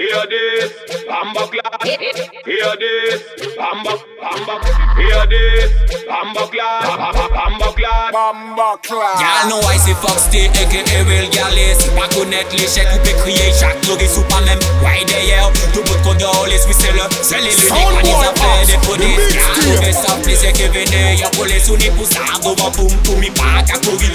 Hear this, bamba. Hear this, bamba, bamba. Hear this, bamba clap. Bamba clap. Bamba clap. Y'all know I say fuck stay aka real gal C'est pas connaître l'échec ou peut crier chaque jour et sous pas même Right d'ailleurs, tout bout de condoles, oui c'est le Seul et l'unique, pas des affaires des polices Y'all know mais ça plaisir que venez Y'a police ou ni pour ça, devant poum poum, mi pas qu'à courir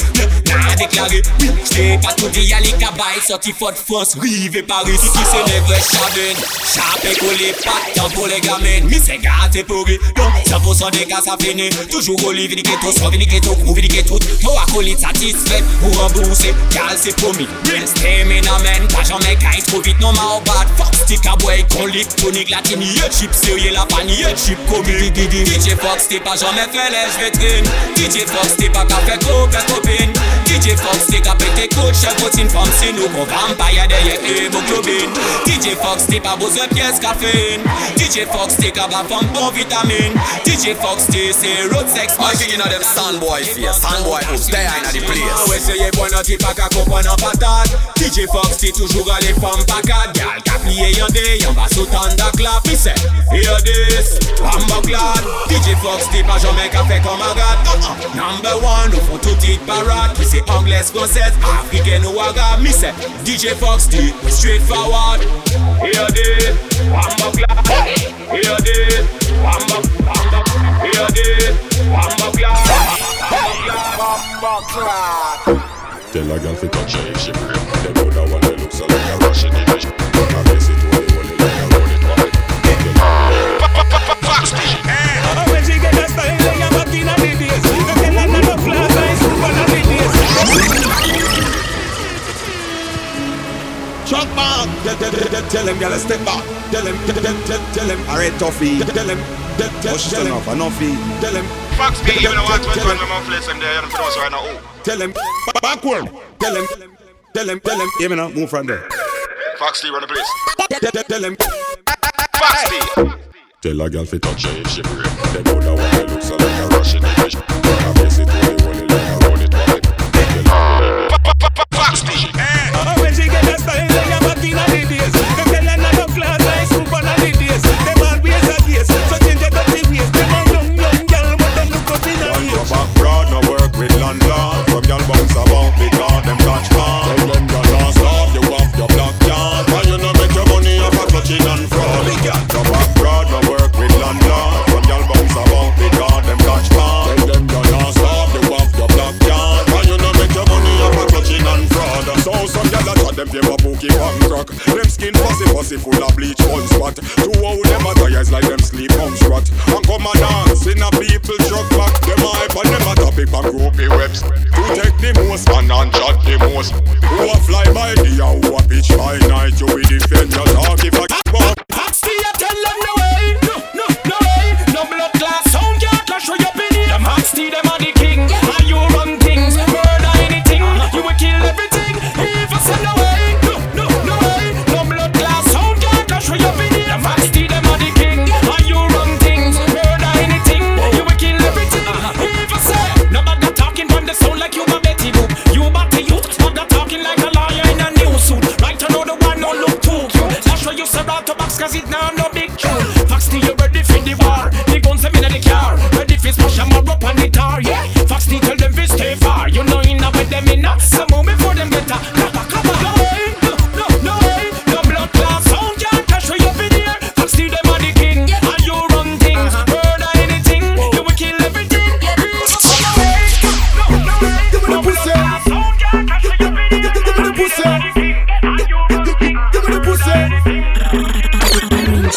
N'a déclaré, oui, j't'ai pas tout dit Y'a les cabailles, sorti Fort France, rive Paris Si qui c'est les vrais chabines, chapé collé, pas de temps pour les gamines Mi c'est gâté pourri, donc 100% des cas ça finit Toujours au lit, vini ghetto, sans vini ghetto, ou vini ghetto Toi acolyte satisfait, ou remboursé, gal c'est promis. Restez ménomène, pas jamais caille trop vite, non ma bad. Fuck stick à boy, con lit, tonic latine Y'a chip sérieux, la panier, y'a chip comique DJ Fox, t'es pas jamais fait les vitrines. DJ Fox, t'es pas qu'à faire copain copine. DJ Fox, t'es qu'à péter coach, chef routine femme C'est nous qu'on vampire derrière hémoglobine. DJ Fox, t'es pas besoin pièce caféine. DJ Fox, t'es qu'à femme bon vitamine DJ Fox, c'est road sex I you know them soundboy face, soundboy who's there in the place. Ouais, c'est yé bon, t'es pas qu'à comprendre en patate DJ Fox, t'es toujours à les femmes pacades Gal, qu'à plier y'en des, y'en va sautant clap Il sait, hear this, bamba glad. DJ Fox, t'es pas jamais qu'à faire comme un gars uh-uh. Number one, nous font tout titre parade Puis c'est anglaise, française, africaine ou arabe Mi c'est DJ Fox, t'es straight forward Hear this, bamba clap. Hear this, bamba, bamba. Hear this, bamba clap. Bamba clap. Tell a girl fi touch her if she break. Them other one they look so like a Russian Chuck back, tell, tell, tell, tell, tell him, gotta step back. Tell him, tell, tell, tell, tell him. Alright, toughy. Tell him, tell, tell, oh, Push tell him. enough, enough. Tell him, Fox B, even though I Tell- want tell one him. of my flesh there, and of right now. Oh, tell him, ba- backward. Tell him, tell him, tell him. Hear me now, move from there. Fox D run the place. Tell, tell, tell him. Fox B. Tell a girl fi touch her if she break. Them other one they look so like a Russian division. I guess it only hold it like a roll it back. Fox B.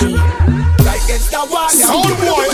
Like it's the one. Boy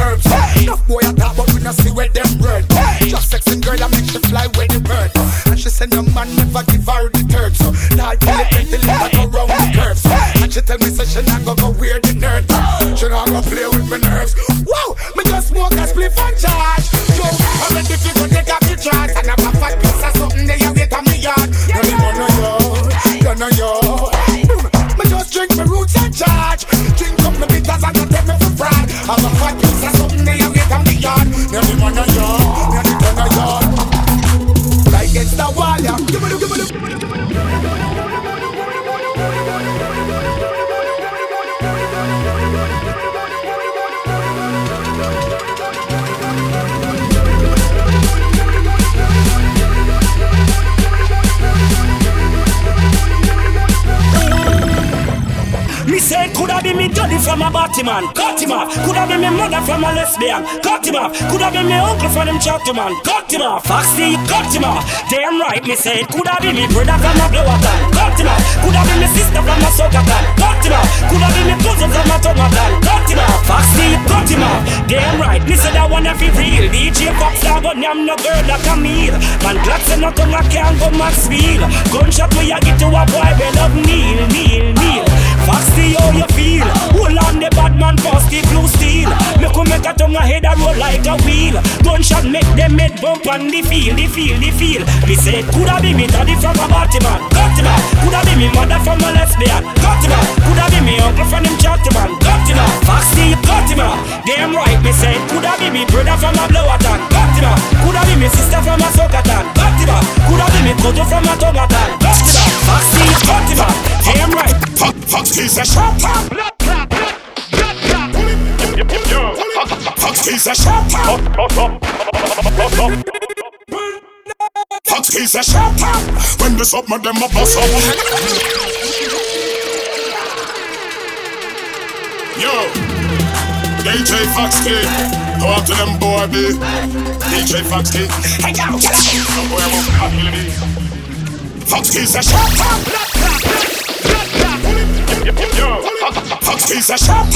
herbs. Hey. Enough boy I talk, but we not see where them bird. Hey. Just sexy girl, I make she fly where the bird. And she send a man never give her the third. So now I feel it, from a cut him off. Coulda be me mother from a lesbian, cut him off. Coulda be me uncle from them chatty man, cut him off. Foxy, cut him off. Damn right, me say coulda be me brother from a blower town, cut him off. Coulda be me sister from a soccer town, cut him off. Coulda be me cousin from a tongue town, cut him off. Foxy, cut him off. Damn right, me say that one if he real. DJ Fox dog, but I'm no girl like a meal. Man, glad say no tongue I can't go max wheel. Gunshot we a get to a boy, we love kneel, kneel, kneel. Foxy, how you feel? Hold on the bad man the blue steel. Make you make a tongue ahead and roll like a wheel. Gunshot make them head bump on the field, the field, the field. Me say, coulda be me daddy from a him out. Coulda be me mother from a lesbian, out. Coulda be me uncle from them chatty man, cut him out. Foxy, out. Damn right, me say, coulda be me brother from a blower town, cut him out. Coulda be me sister from a him out. Coulda be me cousin from a him out. Foxy, out. Damn right. Fuck, fuck, he's a shot top. Fuck, he's a shot top. Fuck, he's a shot. When this up, my them a bust up. Yo, DJ Foxy, go out to them boy, B. DJ Foxy, hey yo, out. Up, me. Foxy's a shot top. Foxy's a shot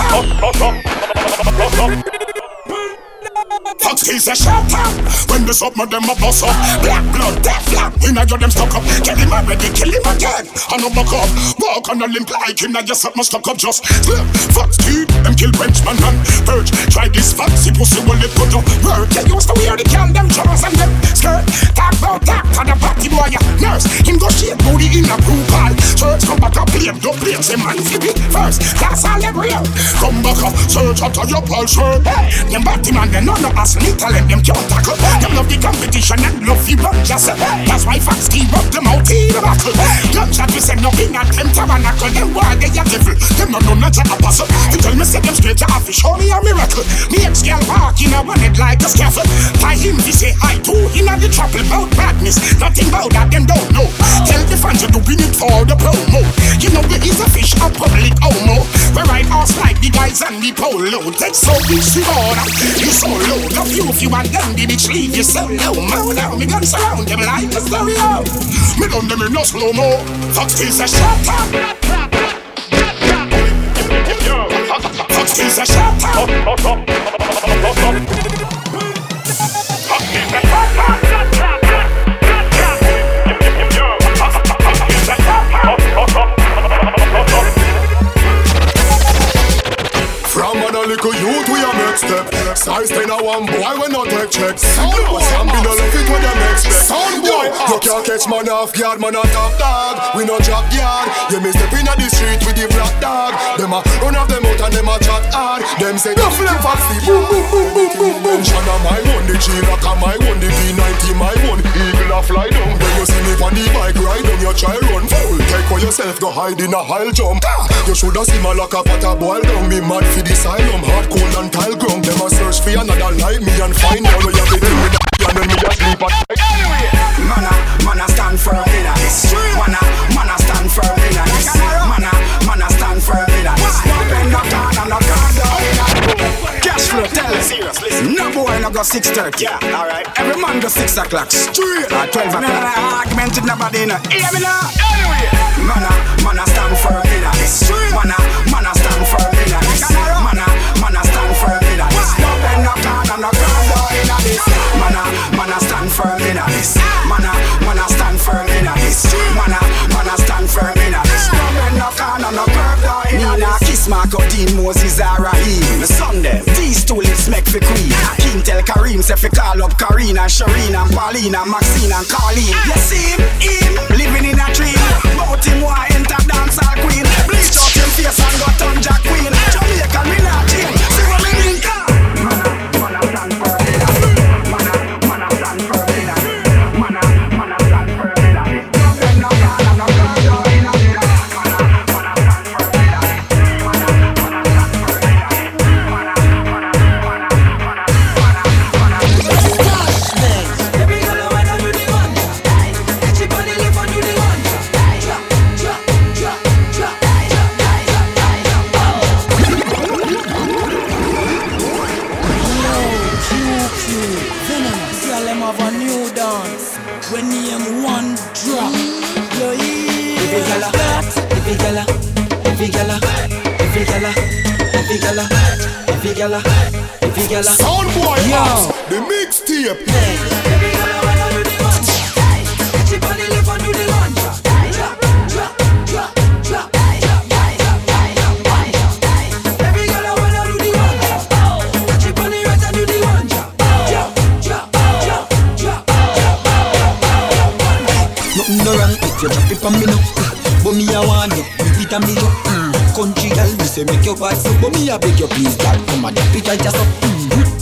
top. Foxy's a top. When the up, them a bust up. Black blood, death flap. We not get them stuck up. Get him already, kill him again. I know back up. Walk on a limp like him. Now just up, must stuck up just. Flip. Foxy, them kill Frenchman and Purge. Try this Foxy pussy, will it put up work? They used to wear the can, them jaws and them skirt. Talk about that for the party boy, nurse. Him go shake booty in a blue call. Church come back up, play, don't play, say man flip it first. That's all them real. Come back up, search after your pulse shirt. Hey, them batty man, they know no ass little, them can't tackle. Them love the competition and love the run just. Uh, that's why Fox keep up them out in the battle. Gunshot we say nothing at them tabernacle. Them why they a devil. Them no know not a apostle. You tell me say them straight to office, show me a miracle. Me ex girl walk in a one head like a scaffold. By him we say I too in a the trouble about badness. Nothing about that them don't know. Tell the fans you doing it for the promo. You know is a fish a public homo. We ride horse like the guys and the polo. Take so easy order. You so low. Love you if you want. The bitch leave you so low. Mo now me guns around them like a stereo. Me done them in no slow mo. Fox is a shot top. Fox is a shot top. From a little youth we a make step. Size 10 a one boy we not take checks. Sam be no love it when you make step. Sound boy. You can't catch man off guard man a top dog. We no drop yard. You me step in the street with the black dog. Them a run off them out and them a chat hard. Them say Duff them foxy boom boom boom boom boom boom. Shana my one the G-Rock a my one The V90 my one. Eagle a fly down Your child run foul Take for yourself go hide in a high jump. You shoulda see my lock up at a boil down. Me mad for the asylum. Hard cold and tile ground Them a search for another like me And find out where you be doing. With And then me a sleep at Man a, man a stand firm in a this. Man a, man a stand firm in a this. Man a, man a stand firm in a bend, no turn, and in a Cash flow, tell serious, listen. No boy no go 6.30 Yeah, alright Every man go 6 o'clock Straight Or 12 o'clock. No, no, argument nobody no. Hear me now? Anyway. Man uh, uh, a, man uh, a stand firm in a this Man man a stand in a this Man man a stand in a this No bend, no and no calm down in a this. Man, man, I stand firm in this. Man, I, man, I stand firm in this. Man, I, man, I stand firm in this. No man, no can, no curve, no in this. Kiss Marco Dean Moses Arahim. Sunday, these two lips make for queen. King tell Kareem, say fi call up Karina, Sharina, and Paulina, Maxine, and Carleen. You see him? Drop me now. But me a want you, it a me up. Mm. Country girl, me say make your bad so, but me a beg you please, girl, come and drop it right just up. Mm.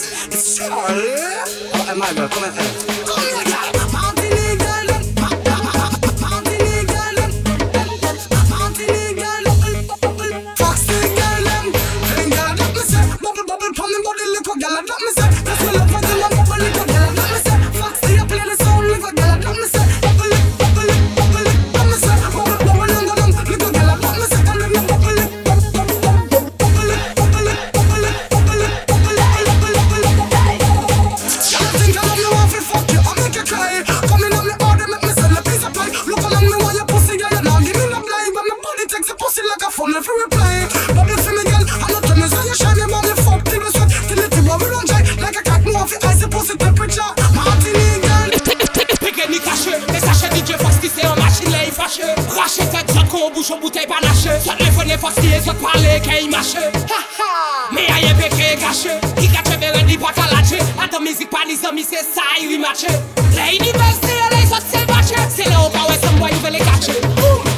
like a phone if you reply. Bubble for me, girl. I know tennis and you shine your money. Fuck till you sweat, till you team We run dry. Like a cat, move your eyes, you pussy temperature. Martin in girl. Piquet ni caché, les sachets DJ parce qu'il s'est en machine, là fâché. Raché tête, soit qu'on bouge en bouteille, pas lâché. Les fenêtres parce qu'il est, soit parler, qu'il mâche. Mais aïe, péquet caché. Qui gâte, mais ready, pas qu'à lâcher. Attends, musique, pas ni zombie, c'est ça, il matché. Lady Best, c'est là, il soit c'est. C'est là, on va ouais, some boy, il veut les cacher.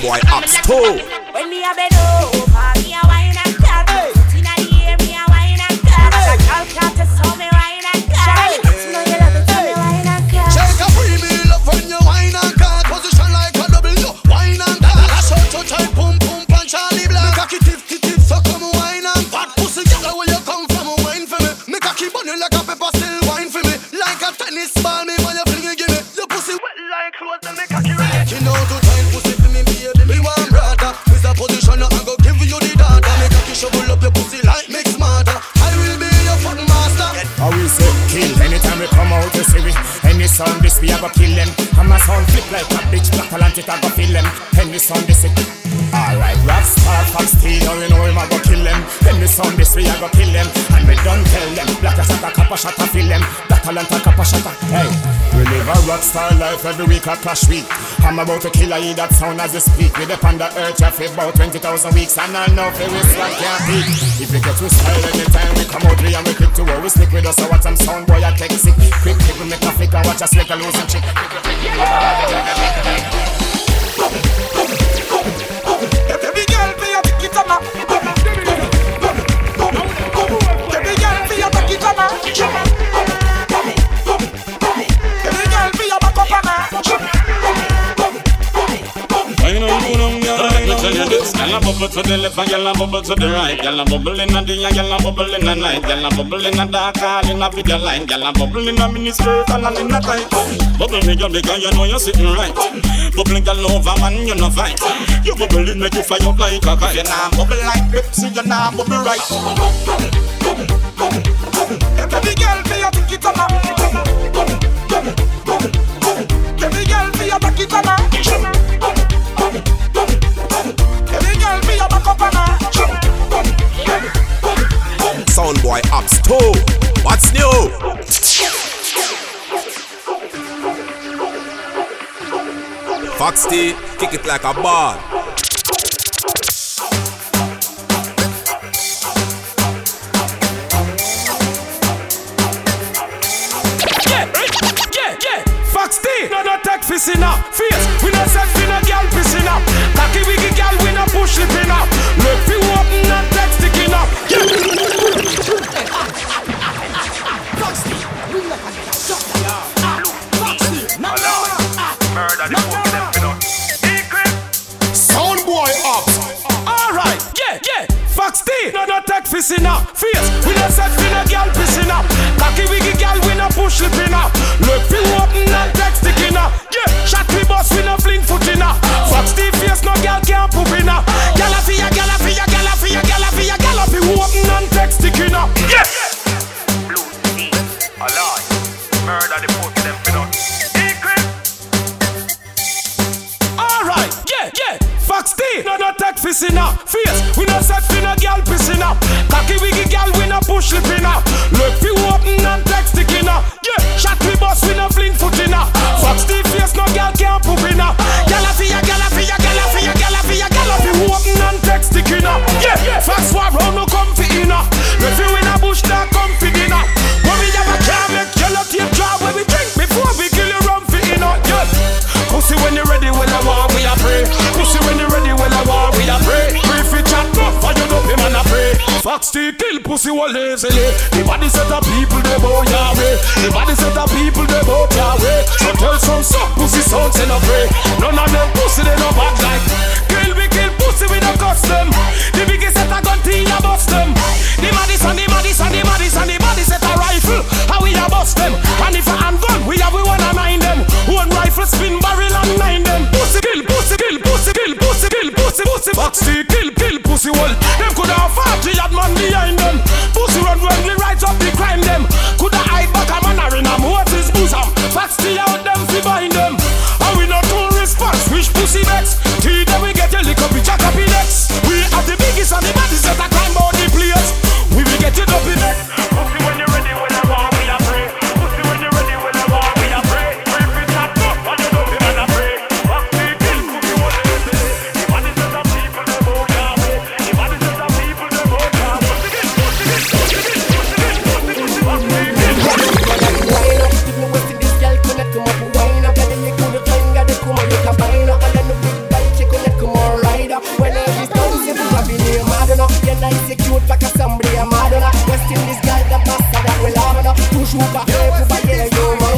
boy ox too. When me a bed a shot a cup. That talent a cup. Hey, we live a rock star life every week a clash week. I'm about to kill a e that sound as you speak. We depend the earth for about twenty thousand weeks, and I know we will slack can't beat. If we get to style anytime we come out, we and we click to where we stick with us. So what some sound boy a take sick. Quick, quick, we make a flick and watch us make a losing chick. Gyal a bubble to the left, and gyal a bubble to the right. Gyal a bubble in a day, and gyal a bubble in a night. Gyal a bubble in a dark hall, in a video line. Gyal a bubble in a mini skirt and in a tight. Bubble me, girl, because you know you're sitting right. Bubble gyal over, man, you no fight. You bubble in, make you fly up like a kite. You nah bubble like Pepsi, you nah bubble right. Bubble, bubble, bubble, bubble, Every girl, be a ticket on a. Bubble, bubble, bubble, bubble. Every girl, be a ticket on a. Ho, what's new? Fox T, kick it like a ball. Fox T, no no take fissing now. up. Pussy all eh, lazily.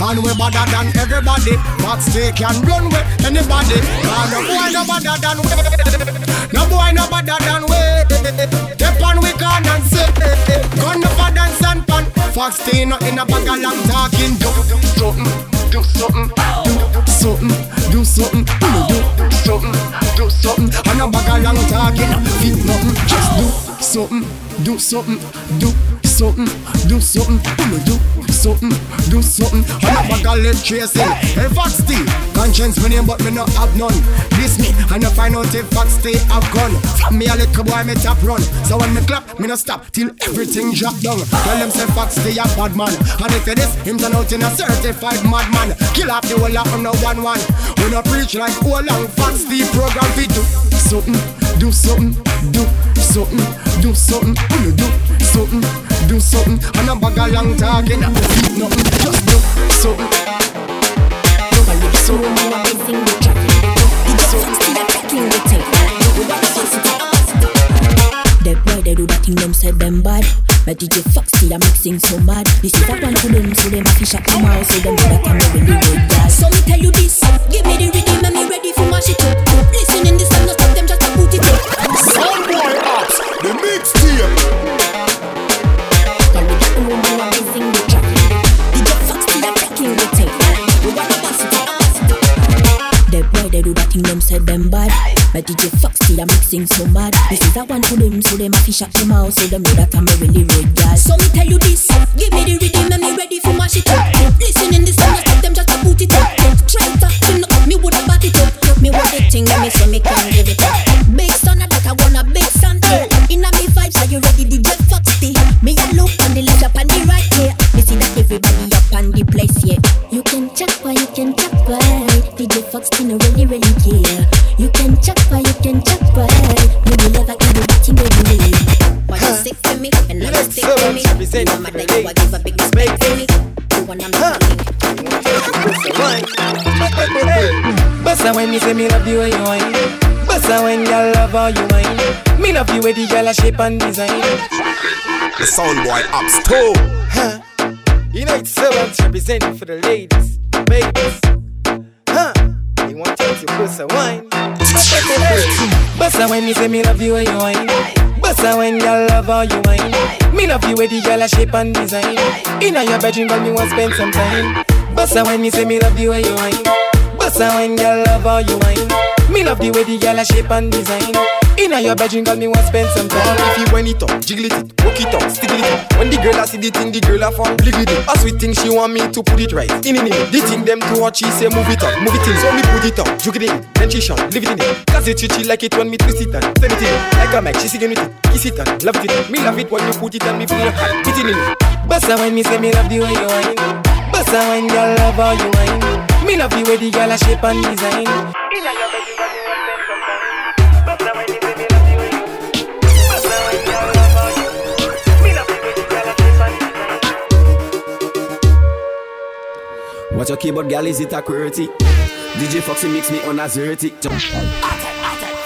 And we better than everybody. Fox stay can run with anybody. And no boy no better than we. No boy no better than we. Step on we can and say Gun up a dance and pan. Fox stay not in a bag of long talking. Do something, do something. Do something, do something. Do something, do something. And a bag of long talking. Feel nothing, just do something do something, do something, do something, I'ma do something, do something. I'm a bag of tracing. Hey, Fox T, conscience me name, but me not have none. This me, I find out if Fox T have gun. From me a little boy, me top run. So when me clap, me no stop till everything drop down. Tell them say Fox T a bad man, and if it is, him turn out in a certified madman. Kill off the whole of them no one one. We no preach like whole long Fox T program fi do something, do something, do something, do something. Wanna do something, do something. And a bag of long talking, feet nothing, just do something. So I'm amazing the track. The difference still attacking the tape. That boy they do that thing them said them bad. But DJ Foxy I'm mixing so mad. This is a one to them so them fish up tomorrow so them do that and they really good guys. So me tell you this, give me the rhythm and me ready for my shit up. Listen in this and not stop them just to put it up. Soundboy Arts, the mixtape. They do that thing them said them bad. But DJ Foxy I'm mixing so mad. This is a one to them so them fish up them out so them know that I'm a really red guy. So me tell you this, give me the rhythm and me ready for my shit up. Love you with the girl a shape and design The Soundboy Ops too. Huh United Servants representing for the ladies Babies Huh They want to take your pussy wine Bassa when me say me love you when you whine Bossa when girl love how you wine. Me love you way the a shape and design. Inna your bedroom, girl, me want spend some time. Bossa when me say me love you way you wine. Bossa when girl love how you wine. Me love the way the girl a shape and design. Inna your bedroom, girl, me want spend some time. If you wind it up, jiggle it, walk it up, stick it. When the girl a see the thing, the girl a fall, blig it. A sweet thing, she want me to put it right. In in in, the thing them to watch, she say move it up, move it in. So me put it up, jiggle it in, then she shot, leave it in it. Cause it she like it when me twist it and send it in. Like a mic, she singing it, kiss it and love it in. Me love it when you put it and me feel your hand, it in it. Bossa when me say me love the way you wine. Bossa when girl love how you wine. Me love the way the girl a shape and design. Inna your bedroom, girl, me want spend some time. Bossa when me say me love the way you Bossa when girl love how you Me love the way the girl a shape and design. Watch your keyboard, girl, is it a QWERTY? DJ Foxy mix me on a zerty.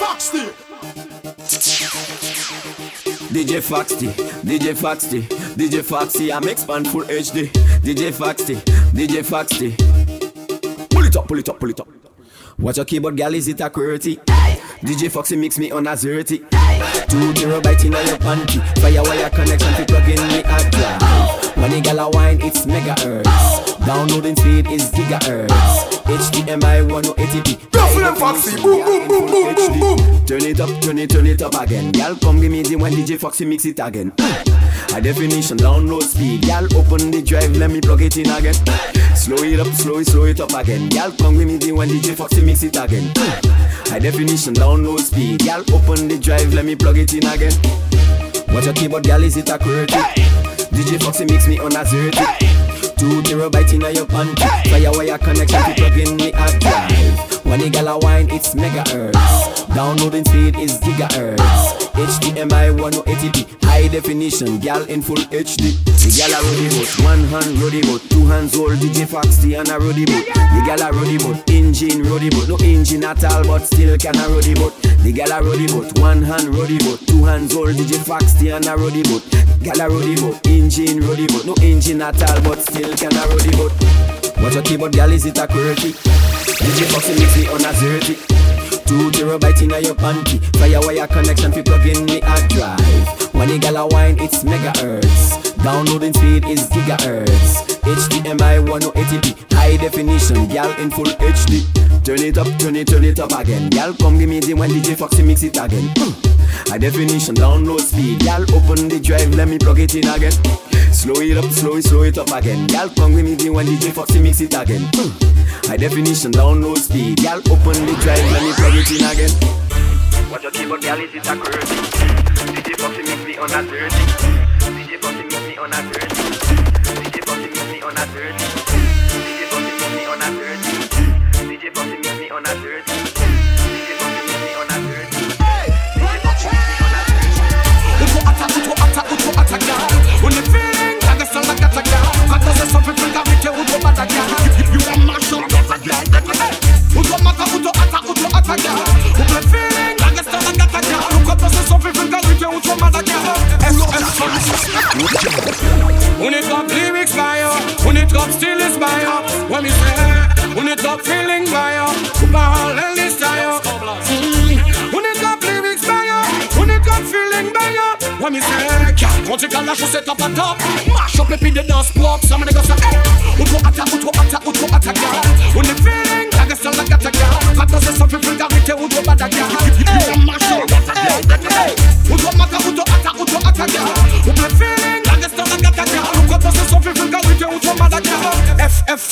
Foxy. DJ Foxy, DJ Foxy, DJ Foxy, I'm expand full HD. DJ Foxy, DJ Foxy. Pull it up, pull it up, pull it up. Watch your keyboard, girl, is it a QWERTY? DJ Foxy mix me on a zerty. Two terabyte in your panty. Firewire connection to plug in me. When oh! the gal a wine, it's megahertz. Oh! Downloading speed is gigahertz. HDMI 1080p. Ruffle Foxy, boom, boom, boom, boom, boom, boom. Turn it up, turn it, turn it up again. Y'all come give me the when DJ Foxy mix it again. High definition, download speed. Y'all open the drive, let me plug it in again. Slow it up, slow it, slow it up again. Y'all come give me the when DJ Foxy mix it again. High definition, download speed. Y'all open the drive, let me plug it in again. Watch your keyboard, girl, is it a QWERTY? DJ Foxy mix me on a zerty. Two terabyte in your panty. Firewire connection to plug in me hard drive. When the gal a wine, it's megahertz. Downloading speed is gigahertz. HDMI 1080p. High definition, gal in full HD. The gal a roadie boat, one hand roadie boat, two hands hold DJ Foxy and a roadie boat. The gal a roadie boat, engine roadie boat, no engine at all, but still can a roadie boat. The gal a roadie boat, one hand roadie boat, two hands hold DJ Foxy and a roadie boat. Gal a roadie boat, engine roadie boat, no engine at all, but still can a roadie boat. Watch your keyboard, gal, is it a QWERTY? DJ Foxy mix me on a zerty. Two terabyte in your panty. Firewire connection fi plug in the hard drive. When the gal a wine, it's megahertz. Downloading speed is gigahertz. HDMI 1080p. High definition, gal in full HD. Turn it up, turn it, turn it up again. Gal, come give me the when DJ Foxy mix it again. Hmm. High definition, download speed. Gal, open the drive, let me plug it in again. Slow it up, slow it, slow it up again. Gal, come with me the when DJ Foxy mix it again. Hmm. High definition, download speed. Gal, open the drive, let me plug it in again. Watch your keyboard, girl, is it a QWERTY? DJ Foxy mix me on a 30. On a 30. DJ mix me on a 30. DJ mix me on a 30. DJ on a 30. Cales la chaussette up on top, mash up les pieds de dance block, ça me say, hey, outro atta, outro atta, outro atta, girl. When the feeling, I guess I'm like a girl. Quand c'est sans d'arrêter, outro bada, girl. Hey, mash up, hey, outro mata, outro atta, outro atta, girl. When the feeling, I guess I'm like a girl. Quand c'est sans d'arrêter, outro bada, girl.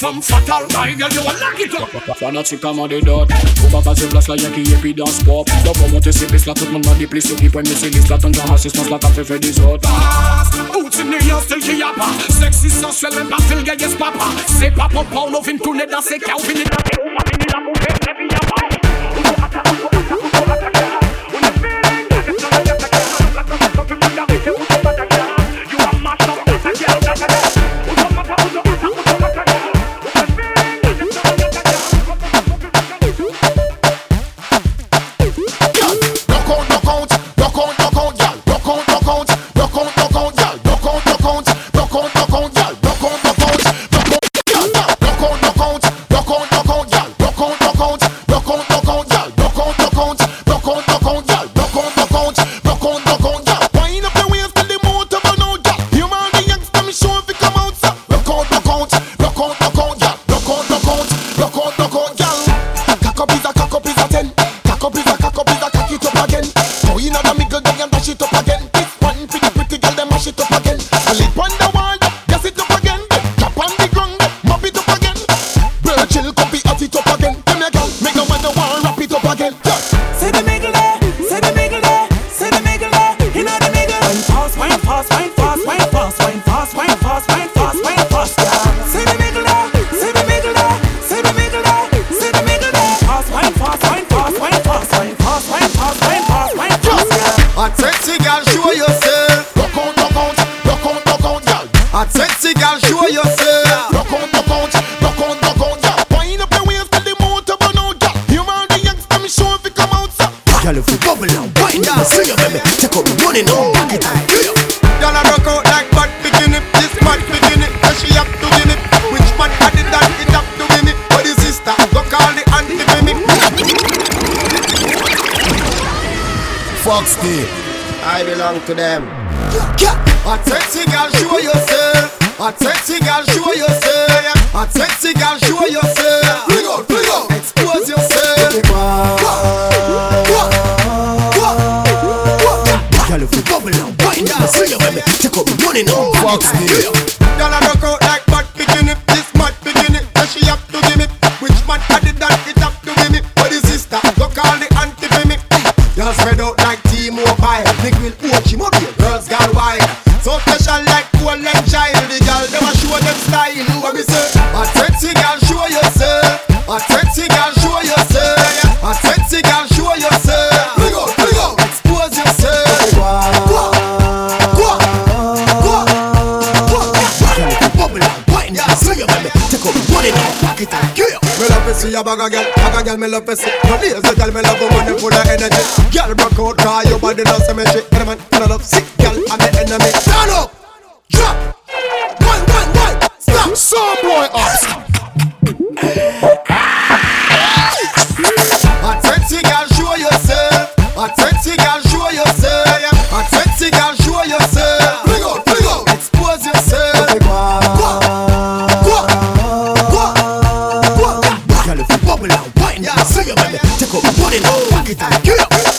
Femme fatale, my girl, you a lock it up. Fanatique comme des dots, faut pas passer place là, y'a qui est dans sport. Là pour monter ses pistes là, tout le monde m'a déplacé, ceux qui prennent mes séries là, tant qu'en assistance là, t'as fait fait des autres. Out in New York, still qui y'a pas. Sexy, sensuel, même pas fil, gay, yes, papa. C'est pas pour pas, on vient tourner dans ses cas, on finit dans I belong to them. A sexy girl, show yourself. A sexy girl, show yourself. A sexy girl, show yourself. Bring out, bring out. Expose yourself. Girl, if you bubble and wind up, bring it with me. Take up the money now. Rocksteady. a bag of girl, bag of girl me love to see. No lazy tell me love woman you full of energy. Girl broke out 'cause your body does I sing it when take a put it on, fuck it, kill it.